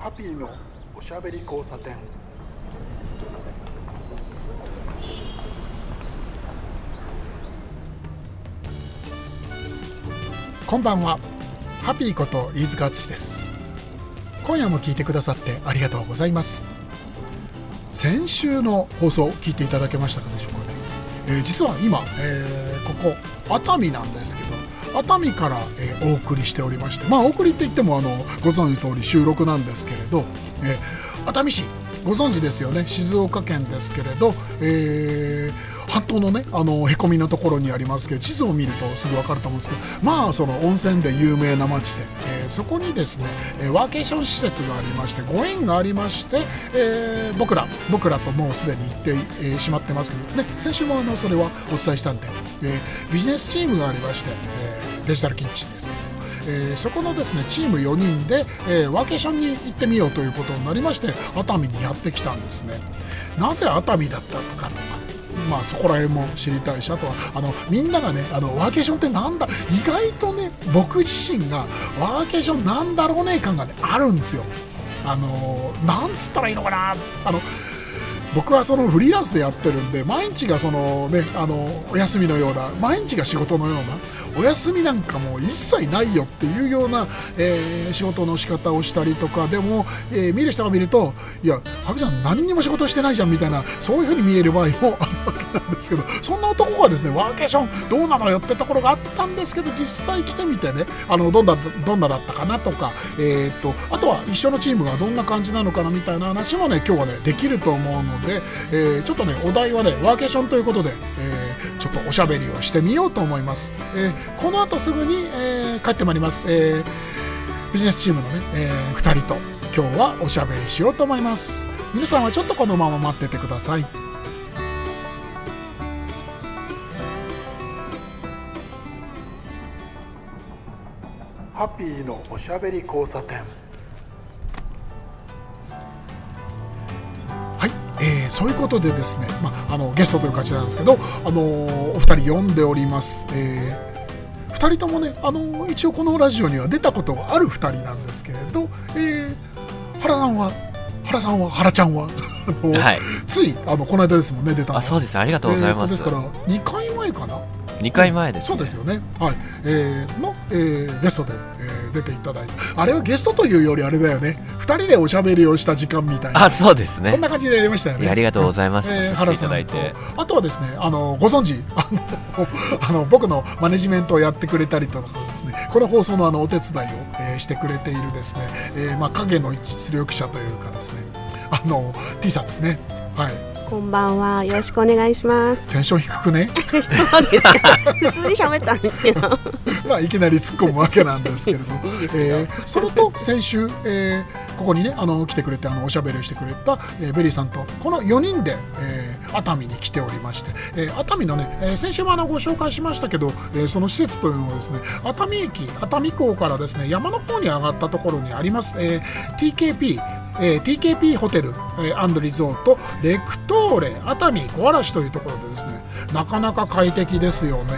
ハピーのおしゃべり交差点。こんばんは。ハピーこと飯塚敦です。今夜も聞いてくださってありがとうございます。先週の放送聞いていただけましたかでしょうかね、えー実は今、えーここ熱海なんですけど熱海から、えーお送りしておりましてまあお送りって言ってもあのご存知の通り収録なんですけれど、えー熱海市ご存知ですよね。静岡県ですけれど、えー半島のねあのへこみのところにありますけど地図を見るとすぐ分かると思うんですけどまあその温泉で有名な町で、えーそこにですね、えーワーケーション施設がありましてご縁がありまして、えー僕ら僕らともうすでに行って、えーしまってますけどね先週もあのそれはお伝えしたんで、えビジネスチームがありまして、えデジタルキッチンですけどえーそこのですねチーム4人で、えーワーケーションに行ってみようということになりまして熱海にやってきたんですね。なぜ熱海だったのかとかまあそこら辺も知りたいしあとはあのみんながねあのワーケーションってなんだ意外とね僕自身がワーケーションなんだろうね感がねあるんですよ。あのなんつったらいいのかな。あの僕はそのフリーランスでやってるんで毎日がそのねあのお休みのような毎日が仕事のようなお休みなんかも一切ないよっていうような、えー仕事の仕方をしたりとかでも、えー見る人が見るといやハビさん何にも仕事してないじゃんみたいなそういうふうに見える場合もあるわけなんですけどそんな男がですねワーケーションどうなのよってところがあったんですけど実際来てみてねあのどんなどんなだったかなとか、えーっとあとは一緒のチームがどんな感じなのかなみたいな話もね今日はねできると思うので、でえーちょっとねお題はねワーケーションということで、えーちょっとおしゃべりをしてみようと思います、えーこの後すぐに、えー帰ってまいります、えービジネスチームのね、え2人と今日はおしゃべりしようと思います。皆さんはちょっとこのまま待っててください。ハッピーのおしゃべり交差点。そういうことでですね、まあ、あのゲストという感じなんですけど、あのーお二人呼んでおります、えー二人ともね、あのー一応このラジオには出たことがある二人なんですけれど、えー原さんは原さんは原ちゃんは？はい。ついあのこの間ですもんね出たのあ、そうです。ありがとうございます。えーとですから2回前かな？2回前です、ね。そうですよねはい、えーの、えーゲストで、えー出ていただいたあれはゲストというよりあれだよね2人でおしゃべりをした時間みたいなあ、そうですねそん。な感じでやりましたよね。ありがとうございますえーさせていただいて原さんとあとはですね、あのご存知、あの あの僕のマネジメントをやってくれたりとかですね、この放送のあのお手伝いを、えーしてくれているですね、えーまあ影の実力者というかですね、あの T さんですね。はい。こんばんは。よろしくお願いします。テンション低くね、そうですか。普通に喋ったんですけど。まあいきなり突っ込むわけなんですけれど、いいですよえーそれと先週、えーここにねあの来てくれてあのおしゃべりをしてくれた、えーベリーさんとこの4人で、えー熱海に来ておりまして、えー熱海のね、えー先週もあのご紹介しましたけど、えーその施設というのはですね熱海駅熱海港からですね山の方に上がったところにあります、えー TKP えー TKP ホテル、えーアンドリゾートレクトーレ熱海小嵐というところでですねなかなか快適ですよね。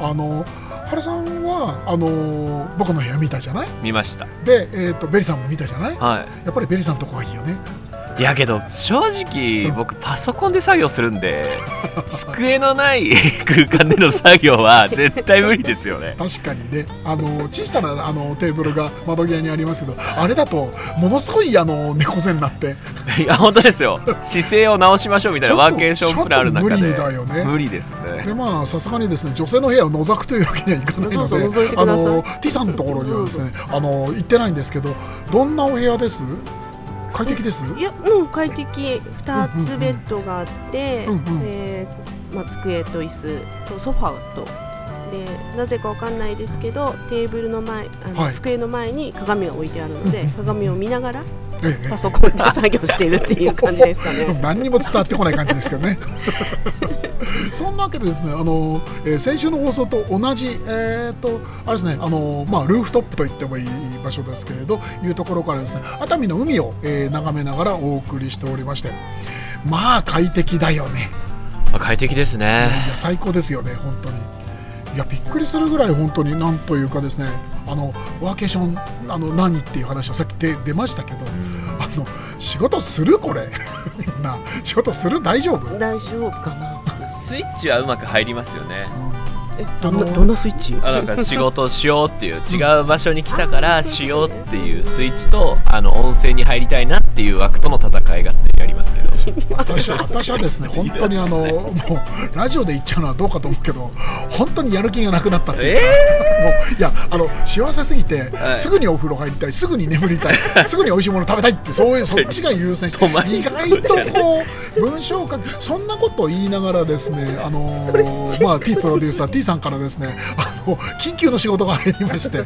あの原さんはあの僕の部屋見たじゃない？見ました。で、えー、とベリさんも見たじゃない？やっぱりベリさんのとこがいいよねい。いやけど正直僕パソコンで作業するんで机のない 空間での作業は 絶対無理ですよね。確かにねあの小さなあのテーブルが窓際にありますけどあれだとものすごいあの猫背になって いや本当ですよ。姿勢を直しましょうみたいなワーケーションプランある中で無理だよね無理ですね。でまあさすがにですね女性の部屋を覗くというわけにはいかないのであの T さんのところにはですねあの行ってないんですけどどんなお部屋です？快適です？いや、うん、快適。二つベッドがあって、うんうんえーまあ、机と椅子とソファーと。でなぜかわかんないですけどテーブルの前あの、はい机の前に鏡が置いてあるので鏡を見ながらええパソコンで作業してるっていう感じですかね。何にも伝わってこない感じですけどね そんなわけでですねあの、えー先週の放送と同じえー、とあれですねあの、まあ、ルーフトップと言ってもいい場所ですけれどいうところからですね熱海の海を、えー眺めながらお送りしておりましてまあ快適だよね快適ですね。いや最高ですよね本当にいいやびっくりするぐらい本当になんというかですねあのワーケーションあの何っていう話をさっきで出ましたけど、あの仕事するこれ。みんな仕事する大丈夫？大丈夫かなスイッチはうまく入りますよね。えどんなどんなスイッチ？あなんか仕事しようっていう違う場所に来たからしようっていうスイッチとあの温泉に入りたいなっていう枠との戦いが常に。ありますけど。私は私はですね本当にあのもうラジオで言っちゃうのはどうかと思うけど本当にやる気がなくなったっていうか、もういやあの幸せすぎて、はい。すぐにお風呂入りたいすぐに眠りたい すぐに美味しいもの食べたいってそういうそっちが優先して意外とこう文章を書くそんなことを言いながらですねあのまあ T プロデューサー T さんからですねあの緊急の仕事が入りまして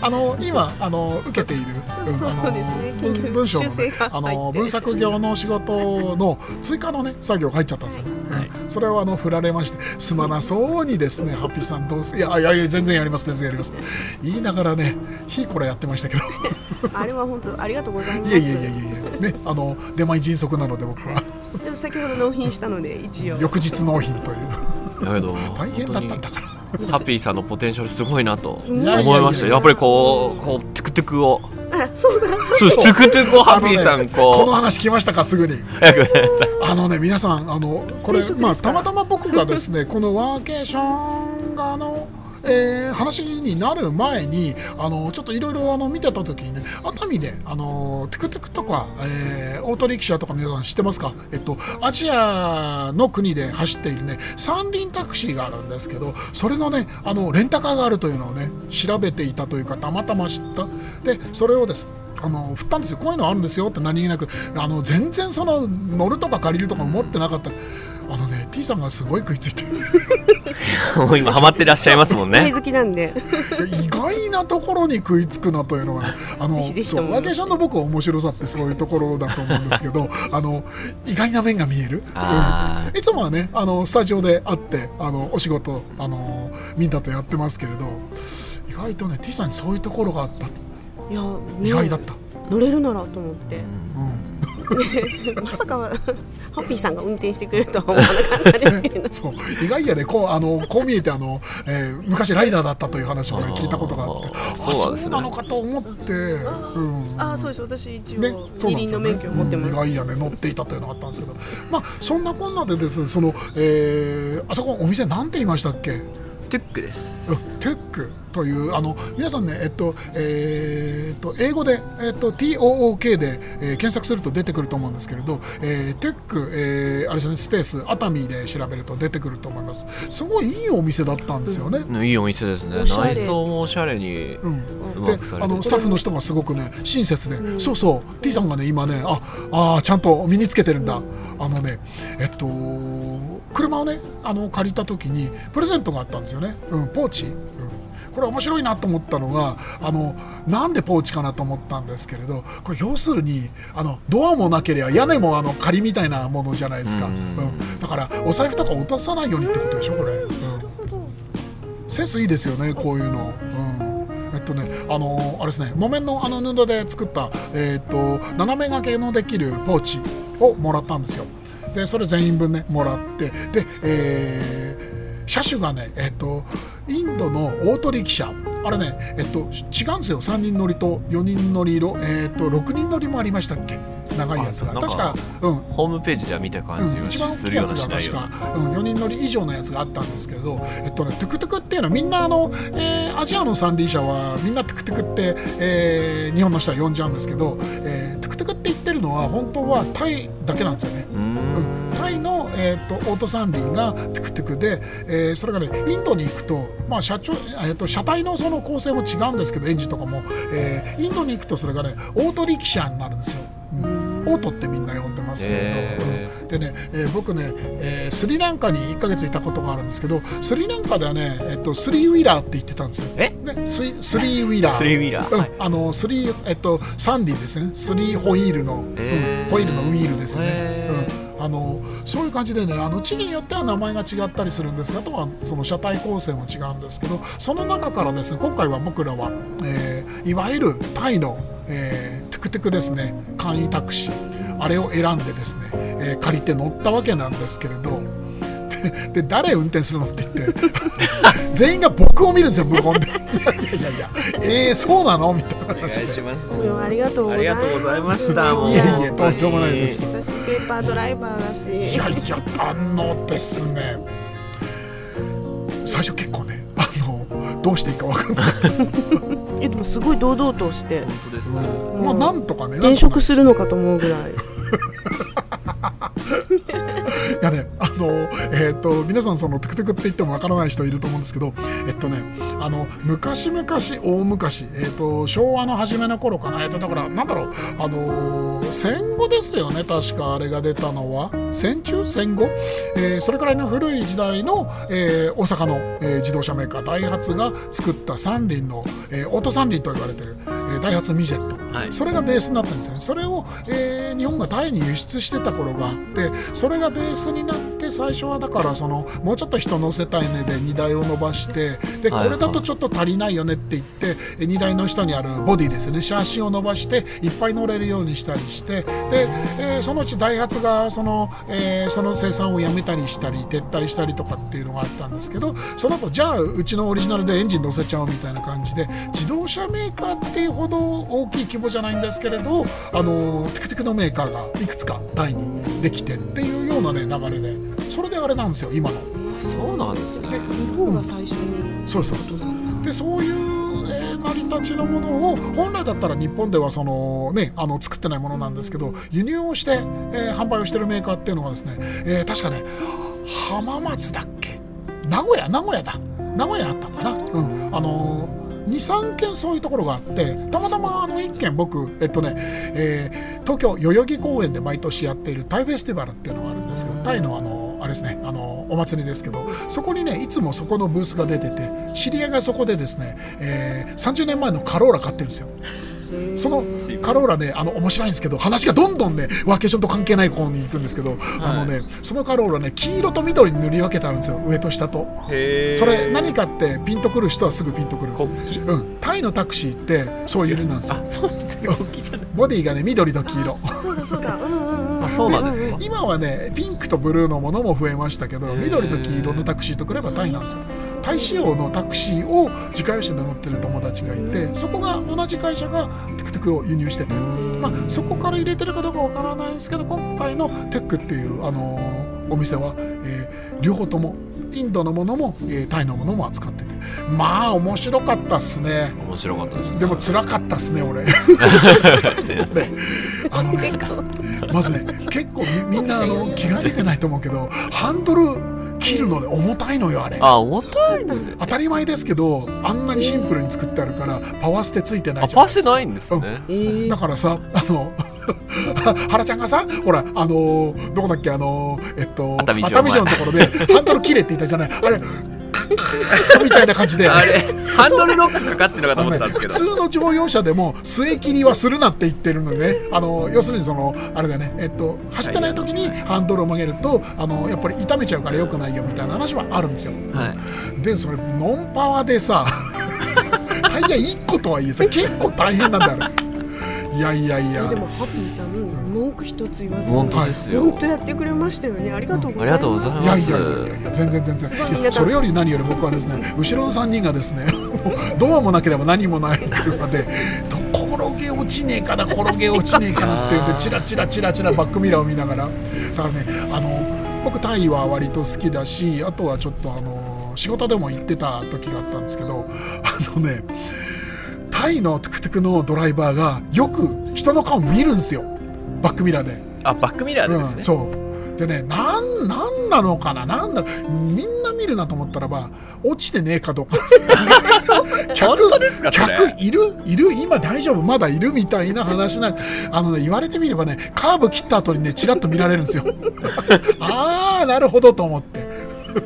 あの今あの受けている、うんあのね。文章の、ね、あの文作業の仕事の追加のね作業が入っちゃったんですよね、はい。うんそれをあの振られましてすまなそうにですねハッピーさんどうせいやいやいや全然やります全然やります。言いながらねひいこらやってましたけど。あれは本当ありがとうございます。いやいやいやいやいや。ねあの出前迅速なので僕は。でも先ほど納品したので一応。翌日納品という。だけど大変だったんだから。ハッピーさんのポテンシャルすごいなといやいやいや思いましたやっぱりこうこうトゥクトゥクをあそうだ。そうトゥクトゥクをハッピーさんねこのこ話来ましたかすぐに。あのね皆さんあのこれまあたまたま僕がですねこのワーケーションがあのえー話になる前にあのちょっといろいろ見てた時にね熱海であのテクテクとか、えーオートリキシャとか皆さん知ってますか？えっとアジアの国で走っているね三輪タクシーがあるんですけどそれのねあのレンタカーがあるというのをね調べていたというかたまたま知った。でそれをですあの振ったんですよ。こういうのあるんですよって何気なくあの全然その乗るとか借りるとか思ってなかった。あのね T さんがすごい食いついて もう今ハマってらっしゃいますもんね。大好きなんで。意外なところに食いつくなというのがねあのぜひぜひとも。そうワーケーションの僕は面白さってそういうところだと思うんですけど あの意外な面が見える、あうん。いつもはねあのスタジオで会ってあのお仕事あのみんなとやってますけれど意外とね T さんにそういうところがあった。いや、ね意外だった、乗れるならと思って。うん、まさかハッピーさんが運転してくれるとは思わなかったですけど。そう。意外やね。こうあのこう見えてあの、えー昔ライダーだったという話を、ね、聞いたことがあって。あそうね。そうなのかと思って、うん、あそうです。私一応ね、二輪の免許を持ってます、うん意外やね。乗っていたというのがあったんですけど。まあそんなこんなでですねその、えーあそこお店なんて言いましたっけ？トゥックです。うんテックというあの皆さんねえっとえーっと英語でえっと TOOK で、えー検索すると出てくると思うんですけれど、えー、テック、えーあれですねスペース熱海で調べると出てくると思います。すごいいいお店だったんですよね、いいお店ですね。おしゃれ。内装もおしゃれにうん、であのスタッフの人がすごくね親切で、そうそう T さんがね今ねああーちゃんと身につけてるんだ。あのねえっと車をねあの借りた時にプレゼントがあったんですよね、うん、ポーチ、うん、これ面白いなと思ったのがあのなんでポーチかなと思ったんですけれどこれ要するにあのドアもなければ屋根もあの仮みたいなものじゃないですか、ううん。んだからお財布とか落とさないようにってことでしょこれ、うん、センスいいですよねこういうの。うん。えっとね、あのあれですね木綿のあの布で作った、えっと斜め掛けのできるポーチをもらったんですよ。でそれ全員分ねもらってで、えー車種がねえっとインドのオートリキシャ。あれねえっと違うんですよ。3人乗りと4人乗り色。えっと6人乗りもありましたっけ？長いやつが。確かうん。ホームページでは見た感うん、一じが番大きいやつするようなしが確か、うん、4人乗り以上のやつがあったんですけれど、えっとね、トゥクトゥクっていうのはみんなあの、えーアジアの三輪車はみんなトゥクトゥクって、えー日本の人は呼んじゃうんですけど、えートゥクトゥクって言ってるのは本当はタイだけなんですよね。うーんえー、とオート三輪がトゥクトゥクで、えーそれがねインドに行くと、まあ、車長えー、と車体のその構成も違うんですけどエンジンとかも、えーインドに行くとそれがねオートリキシャーになるんですよ。うん。オートってみんな呼んでますけれど、へー。うん。でね、えー僕ね、えースリランカに1ヶ月いたことがあるんですけどスリランカではね、えっとスリーウィーラーって言ってたんですよ。え？ね、スリーウィーラー。スリーウィーラー。うん。はい。あのスリーえっと三輪ですね。スリーホイールの、うん。へー。ホイールのウィールですよね、うん、あのそういう感じでねあの地域によっては名前が違ったりするんですがあとはその車体構成も違うんですけどその中からですね今回は僕らは、えーいわゆるタイの、えートゥクトゥクですね簡易タクシーあれを選んでですね、えー借りて乗ったわけなんですけれどでで誰運転するのって言って 全員が僕を見るんですよ無言で。いやいやいやいやえー、そうなの？みたいなお願い話でします。もうありがとうございます。ありがとうございました。もういえいえとんでもないです。私ペーパードライバーだし。いやいやあのですね。最初結構ねあのどうしていいか分かんない、えでもすごい堂々として。本当ですね。まあなんとかね転職するのかと思うぐらい。いやね、あの、えっ、と、皆さんそのトゥクトゥクって言ってもわからない人いると思うんですけど、えっとね、あの、昔々、大昔、えっ、と、昭和の初めの頃かな、えっ、と、だから、なんだろう、あのー戦後ですよね、確かあれが出たのは、戦中？戦後、えーそれくらいの古い時代の、えー大阪の、えー自動車メーカー、ダイハツが作った三輪の、えーオート三輪と言われてる、えーダイハツミジェット。はい。それがベースになったんですよね。それを、えー日本がタイに輸出してた頃があってそれがベースになって最初はだからそのもうちょっと人乗せたいねで荷台を伸ばしてでこはい。れだとちょっと足りないよねって言ってえ荷台の下にあるボディですよね。シャーシを伸ばしていっぱい乗れるようにしたりしてで、えーそのうちダイハツがその,、えーその生産をやめたりしたり撤退したりとかっていうのがあったんですけどその後じゃあうちのオリジナルでエンジン乗せちゃおうみたいな感じで自動車メーカーっていうほど大きい規模じゃないんですけれどあのテクテクのメーカーがいくつかタイにできてっていうようなね流れでそれであれなんですよ今の。そうなんですね。で日本が最初に。そうそうそう。でそういう、えー成り立ちのものを本来だったら日本ではその、ね、あの作ってないものなんですけど輸入をして、えー販売をしてるメーカーっていうのがですね、えー確かね浜松だっけ？名古屋名古屋だ。名古屋にあったのかな？うん。あのー23軒そういうところがあってたまたまあの1軒僕えっとね、えー東京代々木公園で毎年やっているタイフェスティバルっていうのがあるんですけどタイのあのあれですねあのお祭りですけどそこにねいつもそこのブースが出てて知り合いがそこでですね、えー30年前のカローラ買ってるんですよ。そのカローラねあの面白いんですけど話がどんどんねワーケーションと関係ない方に行くんですけど、あのねそのカローラね黄色と緑に塗り分けてあるんですよ上と下と。それ何かってピンとくる人はすぐピンとくる。国。旗うん、タイのタクシーってそういう色なんですよ。あそうなんですね国旗じゃない。ボディがね緑と黄色。そうだそうだ。うんうんうん。あそうなんですか？今はねピンクとブルーのものも増えましたけど緑と黄色のタクシーとくればタイなんですよ。タイ仕様のタクシーを自家用車で乗ってる友達がいてそこが同じ会社がテクテクを輸入して。て、まあ、そこから入れてるかどうかわからないですけど今回のテックっていう、あのーお店は、えー両方ともインドのものも、えータイのものも扱ってて。まあ面白かったっすね。面白かったですね。でも辛かったっすね俺。すいません。ね。あのねまずね結構みみんなあの気が付いてないと思うけどハンドル切るので重たいのよあれ。あ重たいです。当たり前ですけどあんなにシンプルに作ってあるからパワーステついてないあじゃないですか。パセないんですね。えーだからさあの 原ちゃんがさほらあのーどこだっけあのーえっと熱海城のところでハンドル切れって言ったじゃない。あれ みたいな感じで。あれ ハンドルロックかかってるのかと思ったんですけど。普通の乗用車でも末切りはするなって言ってるのねあの要するにそのあれだよね、えっと、走ってない時にハンドルを曲げるとあのやっぱり痛めちゃうから良くないよみたいな話はあるんですよ。はい。でそれノンパワーでさ タイヤ1個とはいえさ結構大変なんだよいやいやいや。でもハッピーさん文句一つ言わず本当ですよ。本当やってくれましたよね。ありがとうございます。ありがとうございいます。やいやいやいやいや全然。全然それより何より僕はですね後ろの3人がですねドアもなければ何もない車で 転げ落ちねえかな転げ落ちねえかなって言ってチラチラチラチラバックミラーを見ながら。だからねあの僕タイは割と好きだしあとはちょっとあの仕事でも行ってた時があったんですけどあのねタイのトゥクトゥクのドライバーがよく人の顔見るんですよ。バックミラーで。あバックミラーでですうん、ねそう。でねなんなんなのかな？なんだみんな見るなと思ったらば落ちてねえかどうか。本当ですか客いる？いる？今大丈夫？まだいるみたいな話なあのね言われてみればねカーブ切った後にねチラッと見られるんですよ。ああなるほどと思って、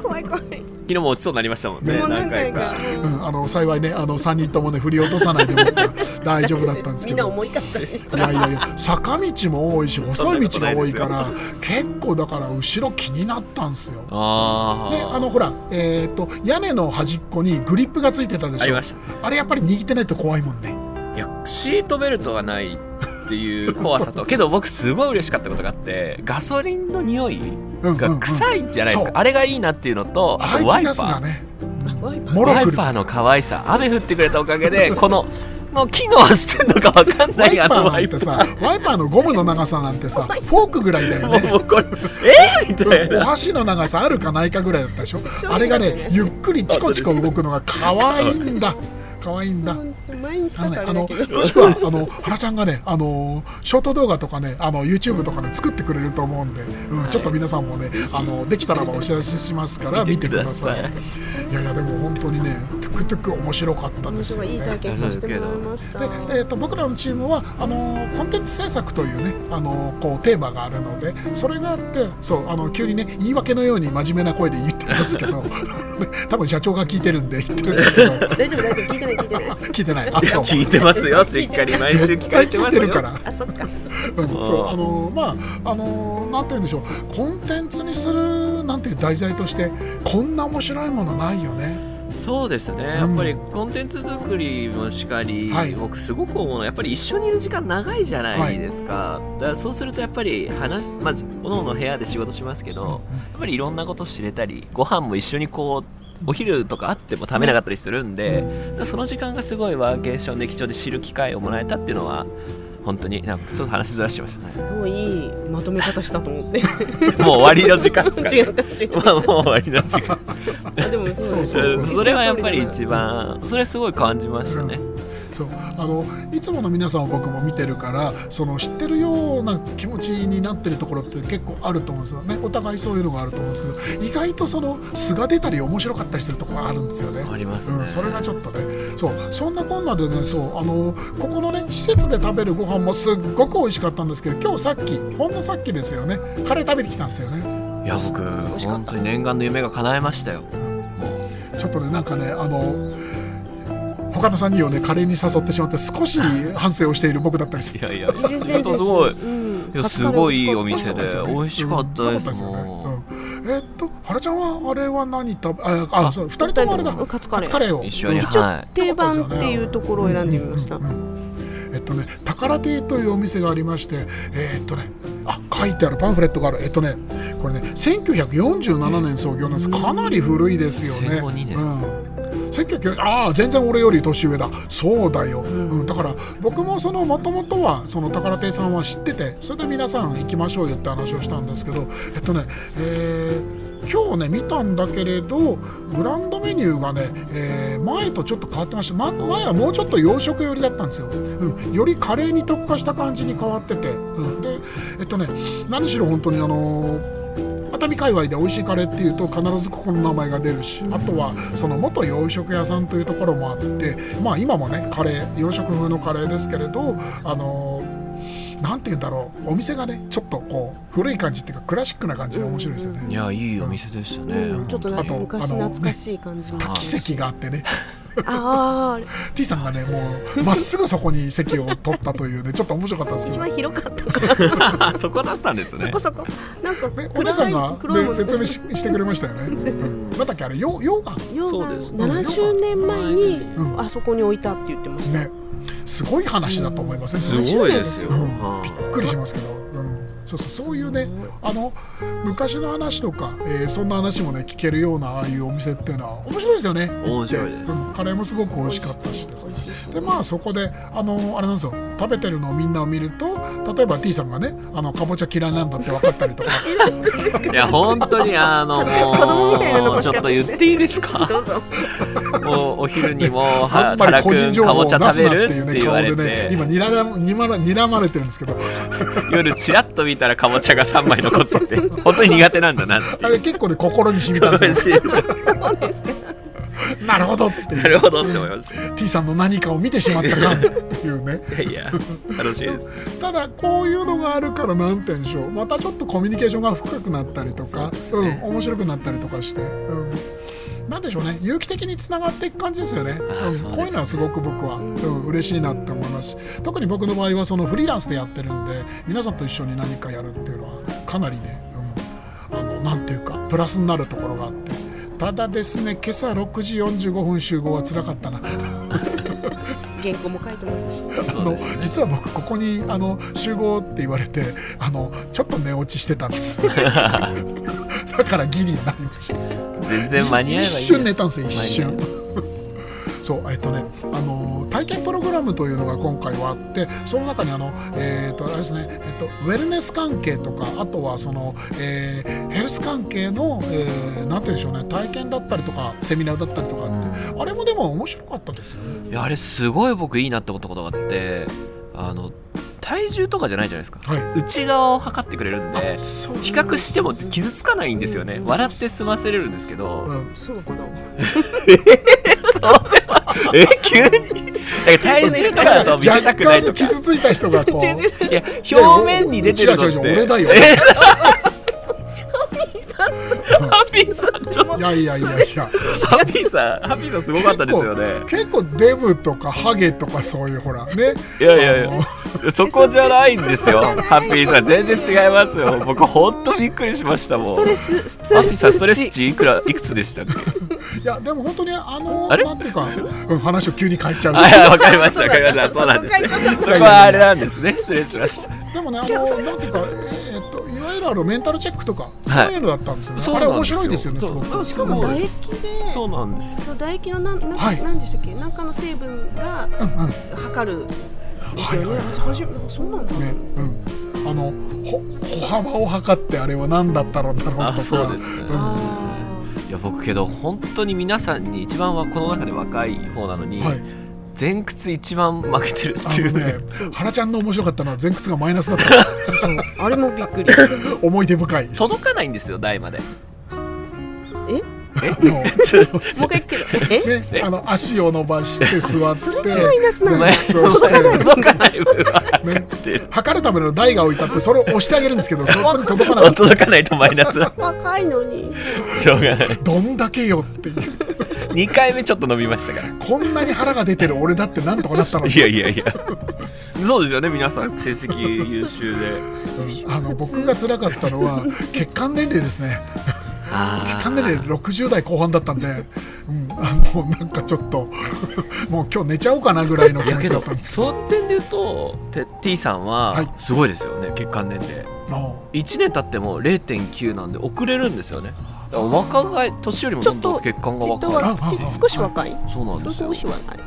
怖い怖い昨日も落ちそうになりましたもんね。もう何何回か。うん、あの幸いねあの3人ともね振り落とさないで僕は大丈夫だったんですけど。みんな思いかったんです。いやいやいや坂道も多いし細い道が多いから 結構だから後ろ気になったんですよ。あであのほら、えー、と屋根の端っこにグリップがついてたでしょ。ありました。あれやっぱり握ってないと怖いもんね。いやシートベルトがないっていう怖さと。けど僕すごい嬉しかったことがあってガソリンの匂いが臭いじゃないですか、あれがいいなっていうのとあとワイパー。ワイパー。の可愛さ。雨降ってくれたおかげで このの機能してんのかわかんなワイいあのパーなんワイパー。てさワイパーのゴムの長さなんてさフォークぐらいだよね。え？ー、みたいおな箸の長さあるかないかぐらいだったでしょ？あれがねゆっくりチコチコ動くのが可愛いんだ可愛いんだ。毎日だあのねあのしくはあの原ちゃんがねあのショート動画とかねあの YouTube とかね作ってくれると思うんで、うんちょっと皆さんもねあのできたらばお知らせしますから見見てくださてください。いいやいやでも本当にねトゥクトゥク面白かったですよすごいいい体ね験させてもらいました。で、えー、と僕らのチームはあのコンテンツ制作というねあのこうテーマがあるのでそれがあってそうあの急にね言い訳のように真面目な声で言ってますけど 多分社長が聞いてるんで言ってるんですけど。大丈夫大丈夫。聞いてない聞いてない。聞 いてないあそう。聞いてますよ。しっかり毎週聞かれてますよ。あそっか。うんそう。あのまああのなんて言うんでしょう。コンテンツにするなんていう題材としてこんな面白いものないよね。そうですね、やっぱりコンテンツ作りもしかり、はい。僕すごく思うのはやっぱり一緒にいる時間長いじゃないですか、だからそうするとやっぱり話すまず各々部屋で仕事しますけど、やっぱりいろんなこと知れたりご飯も一緒にこうお昼とかあっても食べなかったりするんで、その時間がすごいワーケーションで貴重で知る機会をもらえたっていうのは本当になんかちょっと話ずらしてましたね。すごいいいまとめ方したと思って。もう終わりの時間ですか、ね、違うか違うまあもう終わりの時間あでもそうそう。それはやっぱり一番それすごい感じましたね、そうあのいつもの皆さんを僕も見てるからその知ってるような気持ちになってるところって結構あると思うんですよ。ねお互いそういうのがあると思うんですけど意外とその素が出たり面白かったりするところがあるんですよね。ありますね、うん、それがちょっとね。そう。そんなこんなでねそう。あのここのね施設で食べるご飯もすっごく美味しかったんですけど今日さっきほんのさっきですよね。カレー食べてきたんですよね。いや僕本当に念願の夢が叶えましたよ。ちょっとねなんかねあの他の3人をねカレーに誘ってしまって少し反省をしている僕だったりする。んですいやすごいすごい。いいお店で。ですよね美味しかったです。うん。よね。えっと原ちゃんはあれは何食べああそう2人ともあれだ。カツカレー。を。一緒に定番っていうところを選んでみました。えっとね宝亭というお店がありましてえっとねあ書いてあるパンフレットがある。えっとねこれね1947年創業なんです。かなり古いですよね。戦後2年。うん1900ああ全然俺より年上だ。そうだよ、うん。だから僕もそのもともとはその宝亭さんは知っててそれで皆さん行きましょうよって話をしたんですけどえっとねえー今日ね見たんだけれどグランドメニューがね、えー前とちょっと変わってました、ま、前はもうちょっと洋食寄りだったんですよ、うん、よりカレーに特化した感じに変わってて、うん、でえっとね何しろ本当にあのー熱海界隈で美味しいカレーっていうと必ずここの名前が出るしあとはその元洋食屋さんというところもあってまあ今もねカレー洋食風のカレーですけれどあのーなんて言うんだろうお店がねちょっとこう古い感じっていうかクラシックな感じで面白いですよね。いやいいお店でしたね、うん。ちょっとなんかあと昔あの懐かしい感じも多機席があってねああ T さんがねもうまっすぐそこに席を取ったというね ちょっと面白かったんですけど。一番広かった。からそこだったんですね。そこそこ。なんかね、お姉さんが、ね、説明ししてくれましたよね。うん、なんだっけあれ、よ、溶岩。溶岩そうです。70年前にうん。あそこに置いたって言ってました。ね、すごい話だと思いません、それすごいですよ、うんはい。びっくりしますけど、うん、そうそうそういうねあの昔の話とか、えーそんな話もね聞けるようなああいうお店っていうのは面白いですよね。面白いです。うん、カレーもすごく美味しかったしですね。でまあそこであのあれなんですよ。食べてるのをみんなを見ると例えば T さんがねあのかぼちゃ嫌いなんだって分かったりとか。いや本当にあのもう 子供みたいな残しちょっと言っていいですか？どうぞもうお昼にも あはんまり個人情報を出すなって食べるっていうね顔言われて、でね今にらにまら睨まれてるんですけど。夜チラッと見たらかぼちゃが3枚残って。て本当に苦手なんだなってあれ結構ね心に染みたんですよ。なるほどってなるほどって思いました T さんの何かを見てしまったかっていうね。いや楽しいです。ただこういうのがあるからなんて言うんでしょう。またちょっとコミュニケーションが深くなったりとかう、ん、面白くなったりとかして、うん、なんでしょうね。有機的につながっていく感じですよね、うん。こういうのはすごく僕は、うん、嬉しいなって思います。し特に僕の場合はそのフリーランスでやってるんで皆さんと一緒に何かやるっていうのはかなりね、うん、あのなんていうかプラスになるところがあって。ただですね今朝6時45分集合は辛かったな。原稿も書いてますし。あの実は僕ここにあの集合って言われてあのちょっと寝落ちしてたんです だからギリになりました。全然間に合えばいい一瞬寝たんですよ一間瞬 そうえっとねあの体験プログラムというのが今回はあってその中にあのえっとあれですねえっとウェルネス関係とかあとはその、えーヘルス関係の、えーなんて言うんでしょうね体験だったりとかセミナーだったりとかって、あれもでも面白かったですよね。いやあれすごい僕いいなって思ったことがあってあの体重とかじゃないじゃないですか。はい。内側を測ってくれるんで比較しても傷つかないんですよね。笑って済ませれるんですけど。うん。そうか な。え急に。体重とかだと見せたくないとか。若干傷ついた人がこう。いや表面に出てるのって。俺だよ。えハッピーさんちょっと。いやいやいやいや。ハッピーさんハッピーさんすごかったですよね。結構デブとかハゲとかそういうほらね。いやいやいやそこじゃないんですよ。ハッピーさん全然違いますよ。僕ほんとびっくりしましたもん。ストレスストレハッピーさんストレスス値値いくらいくつでしたっけ？いやでも本当にあのあれ？なんていうか、うん、話を急に変えちゃうあいやわかりましたわかりました。そうなんですね。そこはあれなんですね。失礼しました。でもねあのなんていうかえーっといわゆるあのメンタルチェックとか、はい。そういうのだったんですよね。そうあれ面なんですよ。白いですよねすごく。そうしかも唾液でそうなんです。そう唾液のなんなん,、はい。なんでしたっけ？なんかの成分が測るんですよね。はいはじそうなんだ。ねうん。あのほ歩幅を測ってあれは何だったのだろうとか。あそうですね。うん。あいや僕けど本当に皆さんに一番はこの中で若い方なのに、はい前屈一番負けてるあっていうね。原ちゃんの面白かったのは前屈がマイナスだった。ー あれもびっくり。思い出深い。届かないんですよ台まで。え？え？もう一回聞ける。あの足を伸ばして座って。それがマイナスなの？届かない測るための台が置いてあってそれを押してあげるんですけど そこに届かなかった。届かないとマイナス。若いのに。しょうがない。どんだけよっていう2回目ちょっと伸びましたから。こんなに腹が出てる俺だってなんとかなったのに。いやいやいや。そうですよね皆さん成績優秀で。うん。あの僕が辛かったのは血管年齢ですね。あ血管年齢60代後半だったんで、うん、あのなんかちょっともう今日寝ちゃおうかなぐらいの気持ちだったんですけど。その点で言うとて T さんははい。すごいですよね血管年齢。あ1年経っても0.9なんで遅れるんですよね。若返年寄りもどんどん血管がちっと若い少し若い。そうなんですよ。少し若い。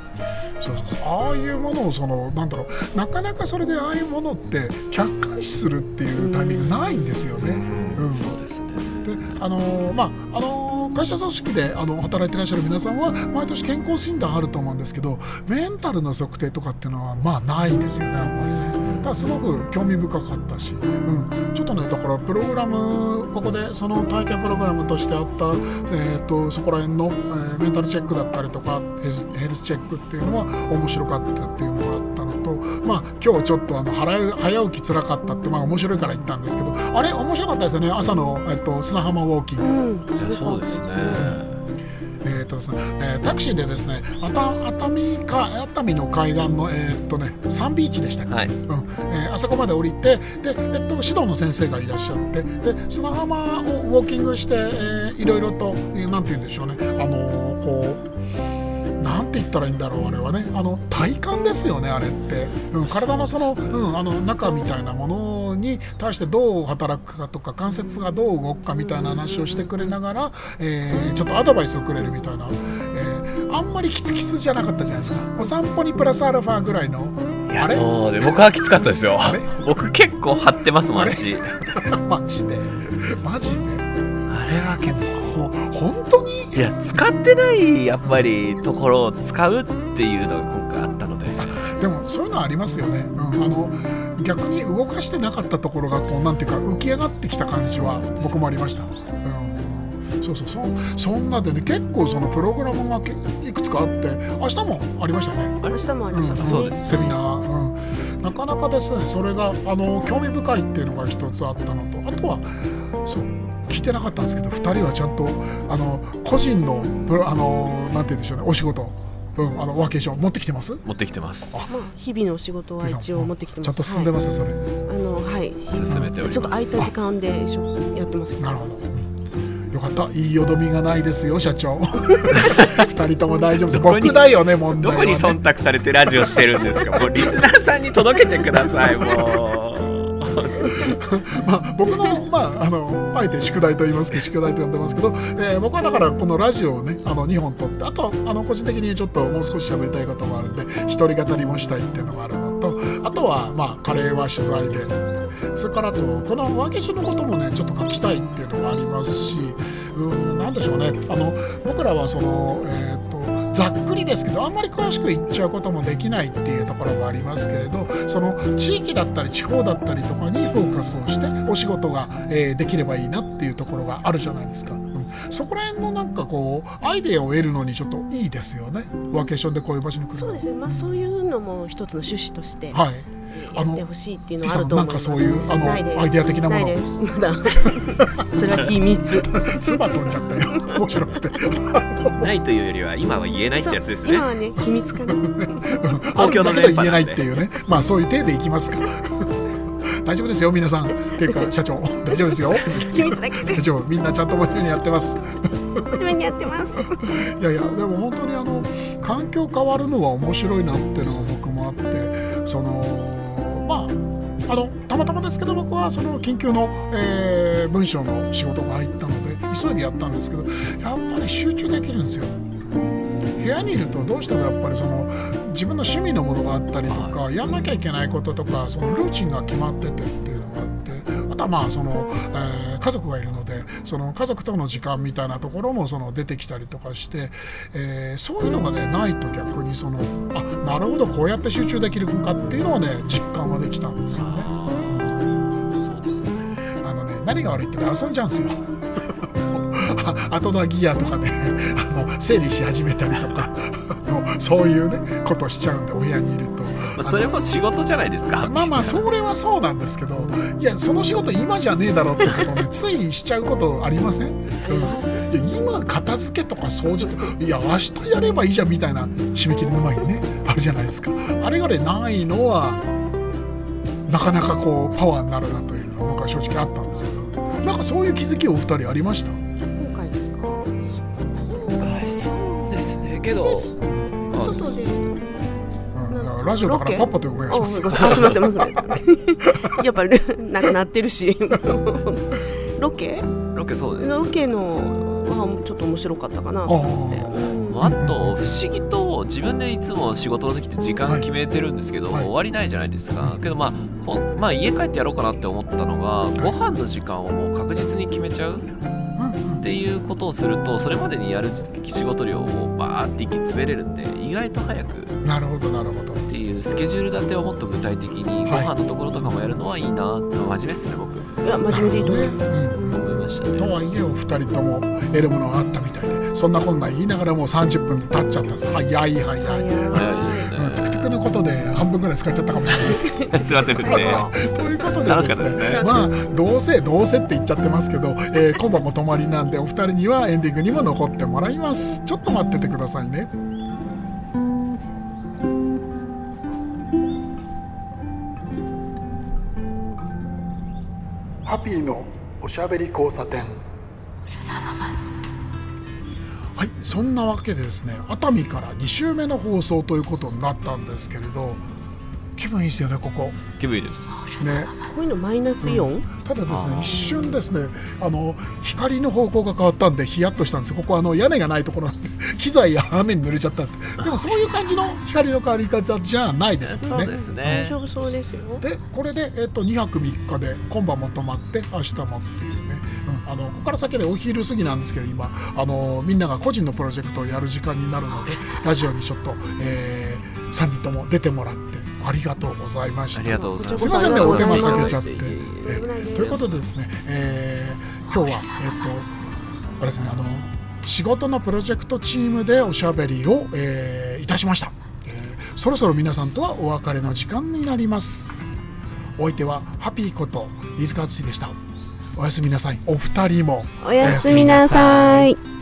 そうそうそう。ああいうものをそのなんだろう。なかなかそれでああいうものって客観視するっていうタイミングないんですよね。うん。そうですね。であのーまああのー会社組織であの働いてらっしゃる皆さんは毎年健康診断あると思うんですけどメンタルの測定とかっていうのはまあないですよねあんまりね。ただすごく興味深かったし、うん、ちょっとねだからプログラムここでその体験プログラムとしてあった、えー、とそこら辺の、えーメンタルチェックだったりとかヘルスチェックっていうのは面白かったっていうのがあったのとまあ今日ちょっとあの早早起きつらかったってまあ面白いから言ったんですけどあれ面白かったですよね朝の、えっと砂浜ウォーキング。うん。いやそうですねえーとですね。えータクシーでですね熱熱海か熱海の海岸の、えーっとねサンビーチでしたっけ、はい。うん。えーあそこまで降りてで、えっと、指導の先生がいらっしゃってで砂浜をウォーキングして、えーいろいろと、えーなんて言うんでしょうね、あのーこうなんて言ったらいいんだろうあれはね。あの体感ですよねあれって、うん、体のその,、うん、あの中みたいなものに対してどう働くかとか関節がどう動くかみたいな話をしてくれながら、えーちょっとアドバイスをくれるみたいな、えーあんまりキツキツじゃなかったじゃないですかお散歩にプラスアルファぐらいの。いやあれ？そうで僕はきつかったですよ。僕結構張ってますもんあれ？足 マジで？マジで？あれは結構。ほ本当に？いや使ってないやっぱりところを使うっていうのが今回あったので。でもそういうのありますよね、うん、あの逆に動かしてなかったところがこうなんていうか浮き上がってきた感じは僕もありました、うん、そうそう。そそんなでね結構そのプログラムがけいくつかあって明日もありましたよね。明日もありました。ね。そうですセミナー、うん、なかなかです。ねそれがあの興味深いっていうのが一つあったのとあとはそう聞いてなかったんですけど2人はちゃんとあの個人のあのなんて言うんでしょうねお仕事、うん、あのワーケーション持ってきてます？持ってきてます。まあ日々のお仕事は一応持ってきてます。ちゃんと進んでます、それ。はいあのはい。進めております。ちょっと空いた時間でしょやってますよ。なるほど、うん。よかった。いいよどみがないですよ社長。二人とも大丈夫です。僕だよね問ど題は、ね、こに忖度されてラジオしてるんですか。もうリスナーさんに届けてくださいもう まあ、僕の,、まあ、あのあえて宿題と言いますけど宿題と呼んでますけど、えー僕はだからこのラジオをねあの2本撮ってあとあの個人的にちょっともう少し喋りたいこともあるんで一人語りもしたいっていうのがあるのとあとは、まあ、カレーは取材でそれからあとこのワーケーションのこともねちょっと書きたいっていうのがありますしうんなんでしょうね。あの僕らはその、えー、とざっくりですけどあんまり詳しく言っちゃうこともできないっていうところもありますけれどその地域だったり地方だったりとかにフォーカスをしてお仕事が、えーできればいいなっていうところがあるじゃないですか、うん。そこら辺のなんかこうアイデアを得るのにちょっといいですよね。ワーケーションでこういう場所に来るの。そうですね。まあそういうのも一つの趣旨としてはいやってほしいっていうのはあると思います。なんかそういうあのアイデア的なもの。まだ。それは秘密。スバ飛んじゃったよ。面白くて。ないというよりは今は言えないってやつですね。今はね秘密かな。公共のあるんだけど言えないっていうね。まあそういう体でいきますか。大丈夫ですよ皆さん。っていうか社長。大丈夫ですよ。秘密だけで。社長みんなちゃんと面白いにやってます。真面目にやってます。いやいやでも本当にあの環境変わるのは面白いなっていうのが僕もあってそのまああのたまたまですけど僕はその緊急の、えー文章の仕事が入ったので急いでやったんですけどやっぱり集中できるんですよ。部屋にいるとどうしてもやっぱりその自分の趣味のものがあったりとかやんなきゃいけないこととかそのルーチンが決まっててっていうのがあってあとはまあその、えー家族がいるのでその家族との時間みたいなところもその出てきたりとかして、えーそういうのがねないと逆にそのあなるほどこうやって集中できるんかっていうのをね実感はできたんですよね。あのね何が悪いってね遊んじゃうんですよ。あ 後のギアとかねあの整理し始めたりとか そういうねことをしちゃうんでお部屋にいると。まあそれも仕事じゃないですか。まあまあそれはそうなんですけどいやその仕事今じゃねえだろうってことをねついしちゃうことありません、うん、いや今片付けとか掃除とかいや明日やればいいじゃんみたいな締め切りの前にねあるじゃないですか。あれがねないのはなかなかこうパワーになるなというのは僕は正直あったんですけど。なんかそういう気づきお二人ありました？今回ですか？そうですね。けどあ外で。うん、ラジオだからパッパとお願いします。あすみませんすみません。やっぱり なんか鳴ってるし。ロケ？ロケそうです。ロケのはちょっと面白かったかなと思って。あと不思議と自分でいつも仕事の時って時間決めてるんですけど、はい。終わりないじゃないですか、けどまあまあ家帰ってやろうかなって思ったのが、ご飯の時間をもう確実に決めちゃうっていうことをするとそれまでにやる仕事量をバーって一気に詰めれるんで意外と早く。っなるほどなるほど。ていうスケジュール立てをもっと具体的にごはい。飯のところとかもやるのはいいな、真面目っすね僕。いや真面目でいいと思います、ねうん思いました。ねとはいえお二人とも得るものがあったみたいでそんなこんな言いながらもう30分で経っちゃったんです。早い早い、早いですうん、トゥクトゥクのことで半分ぐらい使っちゃったかもしれないです。けどねすいませんですねということでですね。かったですね。まあどうせどうせって言っちゃってますけど、えー今晩も泊まりなんでお二人にはエンディングにも残ってもらいます。ちょっと待っててくださいね。ハピーのおしゃべり交差点はいそんなわけでですね熱海から2週目の放送ということになったんですけれど気分いいですよねここ。気分いいです。ね。こういうのマイナスイオン、ただですね一瞬ですねあの光の方向が変わったんでヒヤッとしたんです。ここあの屋根がないところなんで機材や雨に濡れちゃったでもそういう感じの光の変わり方じゃないですよねそうです大ね丈夫そうですよ。でこれで、えっと2泊3日で今晩も泊まって明日もっていうあのここから先でお昼過ぎなんですけど今あのみんなが個人のプロジェクトをやる時間になるのでラジオにちょっと、え3人とも出てもらってありがとうございました。ありがとうございます。すみませんねお手間かけちゃって。ということでですね、えー今日は、えっとあれですねあの仕事のプロジェクトチームでおしゃべりを、えーいたしました、えーそろそろ皆さんとはお別れの時間になります。お相手はハピーこと飯塚敦でしたおやすみなさい。お二人も。おやすみなさい。